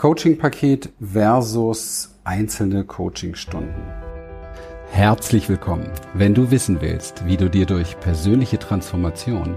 Coaching-Paket versus einzelne Coachingstunden. Herzlich willkommen. Wenn du wissen willst, wie du dir durch persönliche Transformation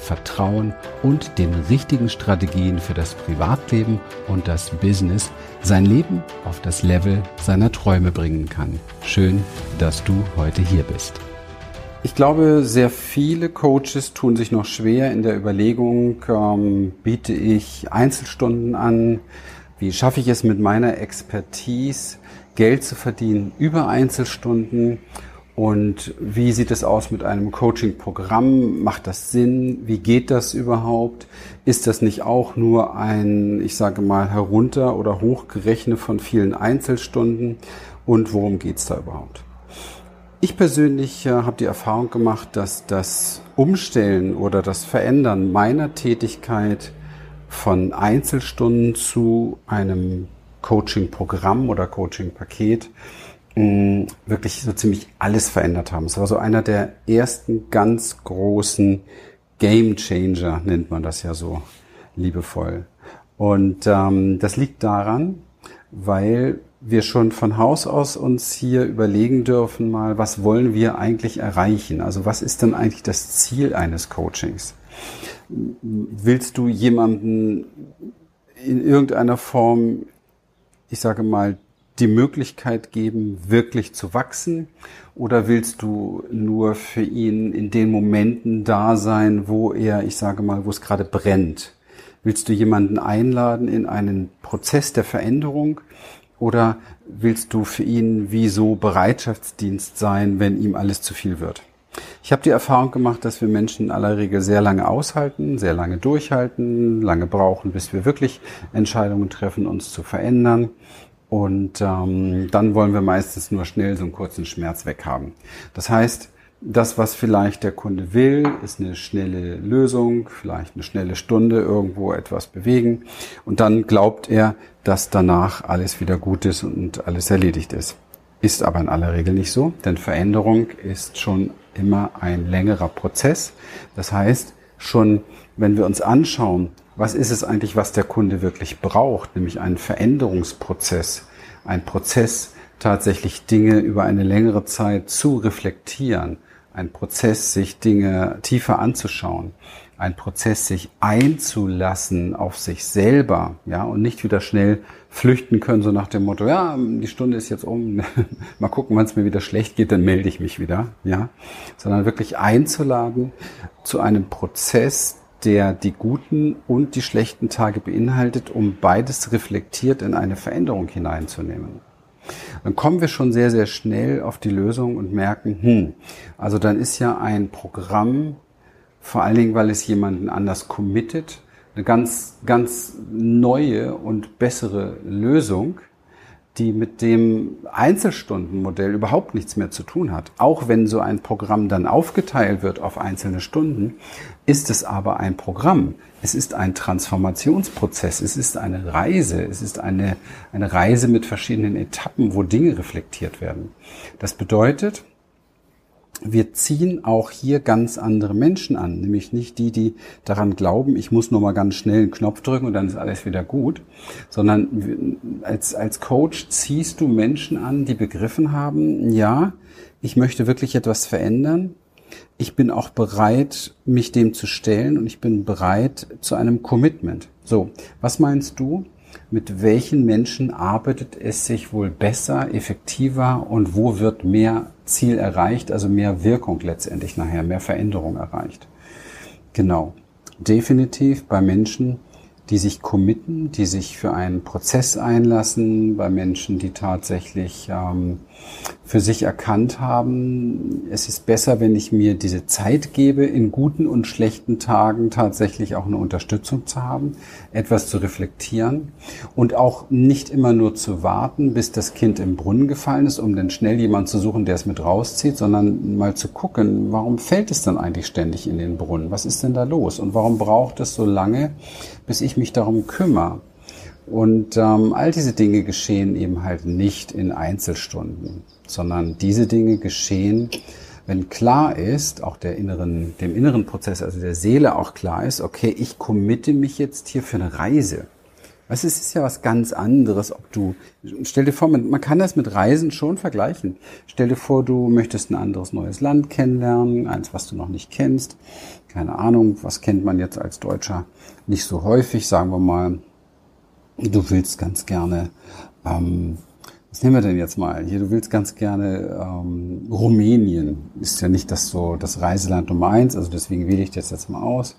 Vertrauen und den richtigen Strategien für das Privatleben und das Business sein Leben auf das Level seiner Träume bringen kann. Schön, dass du heute hier bist. Ich glaube, sehr viele Coaches tun sich noch schwer in der Überlegung, ähm, biete ich Einzelstunden an, wie schaffe ich es mit meiner Expertise, Geld zu verdienen über Einzelstunden und wie sieht es aus mit einem Coaching-Programm? Macht das Sinn? Wie geht das überhaupt? Ist das nicht auch nur ein, ich sage mal, herunter oder hochgerechnet von vielen Einzelstunden? Und worum geht's da überhaupt? Ich persönlich äh, habe die Erfahrung gemacht, dass das Umstellen oder das Verändern meiner Tätigkeit von Einzelstunden zu einem Coaching-Programm oder Coaching-Paket mh, wirklich so ziemlich alles verändert haben. Es war so einer der ersten ganz großen Game Changer, nennt man das ja so liebevoll. Und ähm, das liegt daran, weil wir schon von Haus aus uns hier überlegen dürfen mal, was wollen wir eigentlich erreichen? Also was ist denn eigentlich das Ziel eines Coachings? Willst du jemanden in irgendeiner Form, ich sage mal, die Möglichkeit geben, wirklich zu wachsen? Oder willst du nur für ihn in den Momenten da sein, wo er, ich sage mal, wo es gerade brennt? Willst du jemanden einladen in einen Prozess der Veränderung? Oder willst du für ihn wie so Bereitschaftsdienst sein, wenn ihm alles zu viel wird? Ich habe die Erfahrung gemacht, dass wir Menschen in aller Regel sehr lange aushalten, sehr lange durchhalten, lange brauchen, bis wir wirklich Entscheidungen treffen, uns zu verändern. Und ähm, dann wollen wir meistens nur schnell so einen kurzen Schmerz weghaben. Das heißt, das, was vielleicht der Kunde will, ist eine schnelle Lösung, vielleicht eine schnelle Stunde irgendwo etwas bewegen. Und dann glaubt er, dass danach alles wieder gut ist und alles erledigt ist. Ist aber in aller Regel nicht so, denn Veränderung ist schon immer ein längerer Prozess. Das heißt, schon wenn wir uns anschauen, was ist es eigentlich, was der Kunde wirklich braucht, nämlich einen Veränderungsprozess, ein Prozess, tatsächlich Dinge über eine längere Zeit zu reflektieren, ein Prozess, sich Dinge tiefer anzuschauen, ein Prozess, sich einzulassen auf sich selber, ja, und nicht wieder schnell flüchten können, so nach dem Motto, ja, die Stunde ist jetzt um, mal gucken, wann es mir wieder schlecht geht, dann melde ich mich wieder, ja, sondern wirklich einzuladen zu einem Prozess, der die guten und die schlechten Tage beinhaltet, um beides reflektiert in eine Veränderung hineinzunehmen. Dann kommen wir schon sehr, sehr schnell auf die Lösung und merken, hm, also dann ist ja ein Programm, vor allen Dingen, weil es jemanden anders committet, eine ganz, ganz neue und bessere Lösung, die mit dem Einzelstundenmodell überhaupt nichts mehr zu tun hat. Auch wenn so ein Programm dann aufgeteilt wird auf einzelne Stunden, ist es aber ein Programm. Es ist ein Transformationsprozess. Es ist eine Reise. Es ist eine, eine Reise mit verschiedenen Etappen, wo Dinge reflektiert werden. Das bedeutet, wir ziehen auch hier ganz andere Menschen an, nämlich nicht die, die daran glauben, ich muss nur mal ganz schnell einen Knopf drücken und dann ist alles wieder gut, sondern als, als Coach ziehst du Menschen an, die begriffen haben, ja, ich möchte wirklich etwas verändern. Ich bin auch bereit, mich dem zu stellen und ich bin bereit zu einem Commitment. So, was meinst du? Mit welchen Menschen arbeitet es sich wohl besser, effektiver und wo wird mehr Ziel erreicht, also mehr Wirkung letztendlich nachher, mehr Veränderung erreicht. Genau. Definitiv bei Menschen, die sich committen, die sich für einen Prozess einlassen, bei Menschen, die tatsächlich ähm, für sich erkannt haben, es ist besser, wenn ich mir diese Zeit gebe, in guten und schlechten Tagen tatsächlich auch eine Unterstützung zu haben, etwas zu reflektieren und auch nicht immer nur zu warten, bis das Kind im Brunnen gefallen ist, um dann schnell jemanden zu suchen, der es mit rauszieht, sondern mal zu gucken, warum fällt es dann eigentlich ständig in den Brunnen? Was ist denn da los? Und warum braucht es so lange, bis ich mich darum kümmere? Und ähm, all diese Dinge geschehen eben halt nicht in Einzelstunden, sondern diese Dinge geschehen, wenn klar ist, auch der inneren, dem inneren Prozess, also der Seele auch klar ist, okay, ich committe mich jetzt hier für eine Reise. Was ist, ist ja was ganz anderes, ob du, stell dir vor, man, man kann das mit Reisen schon vergleichen. Stell dir vor, du möchtest ein anderes neues Land kennenlernen, eins, was du noch nicht kennst. Keine Ahnung, was kennt man jetzt als Deutscher nicht so häufig, sagen wir mal, du willst ganz gerne, ähm, was nehmen wir denn jetzt mal? Hier, du willst ganz gerne ähm, Rumänien. Ist ja nicht das so das Reiseland Nummer eins, also deswegen wähle ich das jetzt mal aus.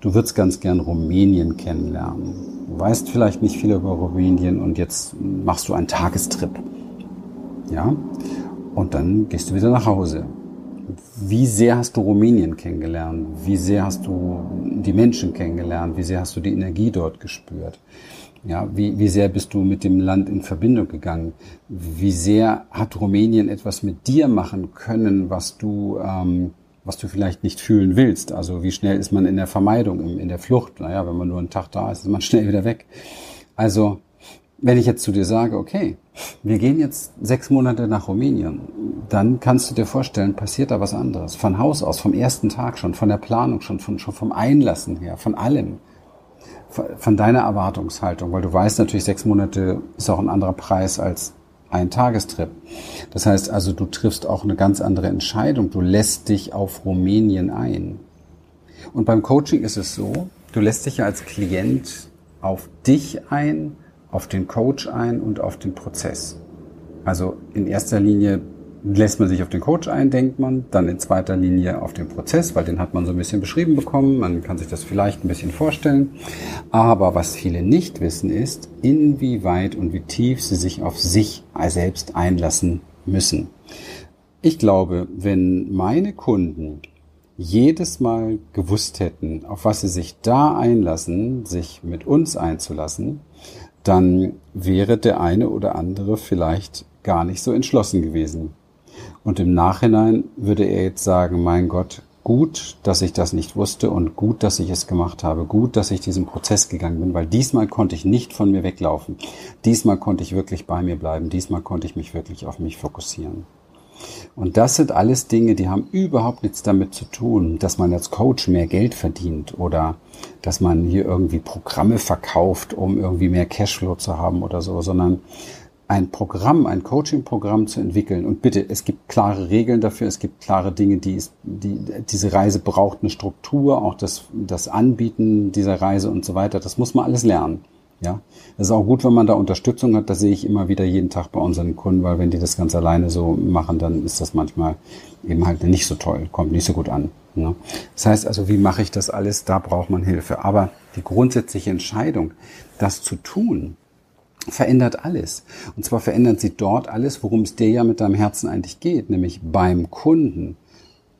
Du würdest ganz gern Rumänien kennenlernen. Du weißt vielleicht nicht viel über Rumänien und jetzt machst du einen Tagestrip. Ja? Und dann gehst du wieder nach Hause. Wie sehr hast du Rumänien kennengelernt? Wie sehr hast du die Menschen kennengelernt? Wie sehr hast du die Energie dort gespürt? Ja, wie, wie sehr bist du mit dem Land in Verbindung gegangen? Wie sehr hat Rumänien etwas mit dir machen können, was du, ähm, was du vielleicht nicht fühlen willst? Also wie schnell ist man in der Vermeidung, in der Flucht? Naja, wenn man nur einen Tag da ist, ist man schnell wieder weg. Also wenn ich jetzt zu dir sage, okay, wir gehen jetzt sechs Monate nach Rumänien, dann kannst du dir vorstellen, passiert da was anderes. Von Haus aus, vom ersten Tag schon, von der Planung schon, von, schon vom Einlassen her, von allem von deiner Erwartungshaltung, weil du weißt natürlich, sechs Monate ist auch ein anderer Preis als ein Tagestrip. Das heißt also, du triffst auch eine ganz andere Entscheidung. Du lässt dich auf Rumänien ein. Und beim Coaching ist es so, du lässt dich ja als Klient auf dich ein, auf den Coach ein und auf den Prozess. Also in erster Linie lässt man sich auf den Coach ein, denkt man, dann in zweiter Linie auf den Prozess, weil den hat man so ein bisschen beschrieben bekommen, man kann sich das vielleicht ein bisschen vorstellen. Aber was viele nicht wissen ist, inwieweit und wie tief sie sich auf sich selbst einlassen müssen. Ich glaube, wenn meine Kunden jedes Mal gewusst hätten, auf was sie sich da einlassen, sich mit uns einzulassen, dann wäre der eine oder andere vielleicht gar nicht so entschlossen gewesen. Und im Nachhinein würde er jetzt sagen, mein Gott, gut, dass ich das nicht wusste und gut, dass ich es gemacht habe, gut, dass ich diesen Prozess gegangen bin, weil diesmal konnte ich nicht von mir weglaufen. Diesmal konnte ich wirklich bei mir bleiben, diesmal konnte ich mich wirklich auf mich fokussieren. Und das sind alles Dinge, die haben überhaupt nichts damit zu tun, dass man als Coach mehr Geld verdient oder dass man hier irgendwie Programme verkauft, um irgendwie mehr Cashflow zu haben oder so, sondern ein Programm, ein Coaching-Programm zu entwickeln. Und bitte, es gibt klare Regeln dafür, es gibt klare Dinge, die, ist, die diese Reise braucht eine Struktur, auch das, das Anbieten dieser Reise und so weiter. Das muss man alles lernen. Ja, es ist auch gut, wenn man da Unterstützung hat. Das sehe ich immer wieder jeden Tag bei unseren Kunden, weil wenn die das ganz alleine so machen, dann ist das manchmal eben halt nicht so toll, kommt nicht so gut an. Ne? Das heißt also, wie mache ich das alles? Da braucht man Hilfe. Aber die grundsätzliche Entscheidung, das zu tun, verändert alles. Und zwar verändert sie dort alles, worum es dir ja mit deinem Herzen eigentlich geht, nämlich beim Kunden.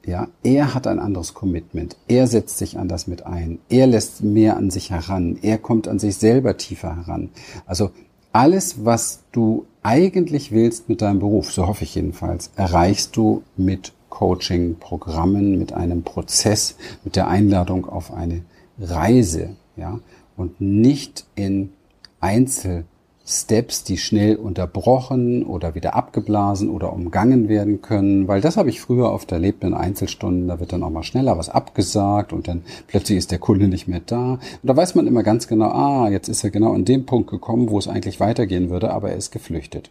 Ja, er hat ein anderes Commitment. Er setzt sich anders mit ein. Er lässt mehr an sich heran. Er kommt an sich selber tiefer heran. Also alles, was du eigentlich willst mit deinem Beruf, so hoffe ich jedenfalls, erreichst du mit Coaching-Programmen, mit einem Prozess, mit der Einladung auf eine Reise, ja, und nicht in Einzel Steps, die schnell unterbrochen oder wieder abgeblasen oder umgangen werden können, weil das habe ich früher oft erlebt in Einzelstunden, da wird dann auch mal schneller was abgesagt und dann plötzlich ist der Kunde nicht mehr da. Und da weiß man immer ganz genau, ah, jetzt ist er genau an dem Punkt gekommen, wo es eigentlich weitergehen würde, aber er ist geflüchtet.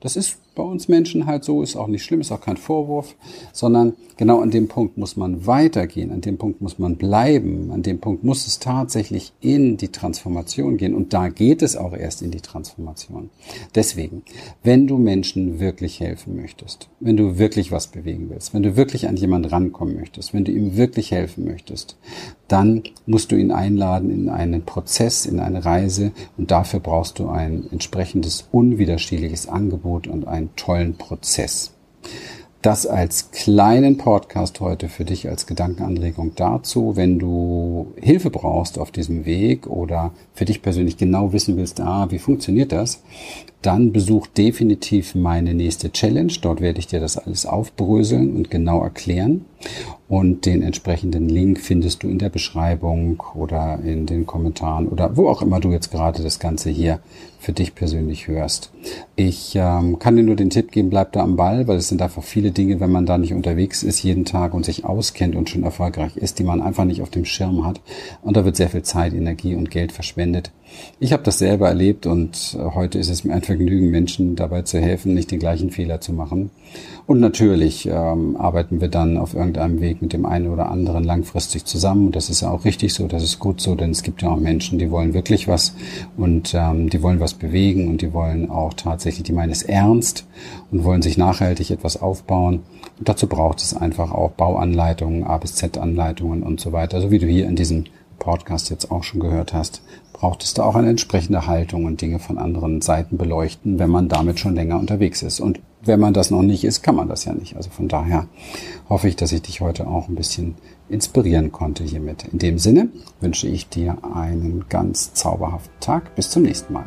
Das ist bei uns Menschen halt so, ist auch nicht schlimm, ist auch kein Vorwurf, sondern genau an dem Punkt muss man weitergehen, an dem Punkt muss man bleiben, an dem Punkt muss es tatsächlich in die Transformation gehen und da geht es auch erst in die Transformation. Deswegen, wenn du Menschen wirklich helfen möchtest, wenn du wirklich was bewegen willst, wenn du wirklich an jemand rankommen möchtest, wenn du ihm wirklich helfen möchtest, dann musst du ihn einladen in einen Prozess, in eine Reise und dafür brauchst du ein entsprechendes unwiderstehliches Angebot Angebot und einen tollen Prozess. Das als kleinen Podcast heute für dich als Gedankenanregung dazu, wenn du Hilfe brauchst auf diesem Weg oder für dich persönlich genau wissen willst, ah, wie funktioniert das, dann besuch definitiv meine nächste Challenge. Dort werde ich dir das alles aufbröseln und genau erklären. Und den entsprechenden Link findest du in der Beschreibung oder in den Kommentaren oder wo auch immer du jetzt gerade das Ganze hier für dich persönlich hörst. Ich ähm, kann dir nur den Tipp geben, bleib da am Ball, weil es sind einfach viele Dinge, wenn man da nicht unterwegs ist jeden Tag und sich auskennt und schon erfolgreich ist, die man einfach nicht auf dem Schirm hat. Und da wird sehr viel Zeit, Energie und Geld verschwendet. Ich habe das selber erlebt und äh, heute ist es mir ein Vergnügen, Menschen dabei zu helfen, nicht den gleichen Fehler zu machen. Und natürlich ähm, arbeiten wir dann auf irgendeinem Weg mit dem einen oder anderen langfristig zusammen. Das ist ja auch richtig so, das ist gut so, denn es gibt ja auch Menschen, die wollen wirklich was und ähm, die wollen was bewegen und die wollen auch tatsächlich, die meinen es ernst und wollen sich nachhaltig etwas aufbauen. Und dazu braucht es einfach auch Bauanleitungen, A bis Z Anleitungen und so weiter, so wie du hier in diesem Podcast jetzt auch schon gehört hast, braucht es da auch eine entsprechende Haltung und Dinge von anderen Seiten beleuchten, wenn man damit schon länger unterwegs ist. Und wenn man das noch nicht ist, kann man das ja nicht. Also von daher hoffe ich, dass ich dich heute auch ein bisschen inspirieren konnte hiermit. In dem Sinne wünsche ich dir einen ganz zauberhaften Tag. Bis zum nächsten Mal.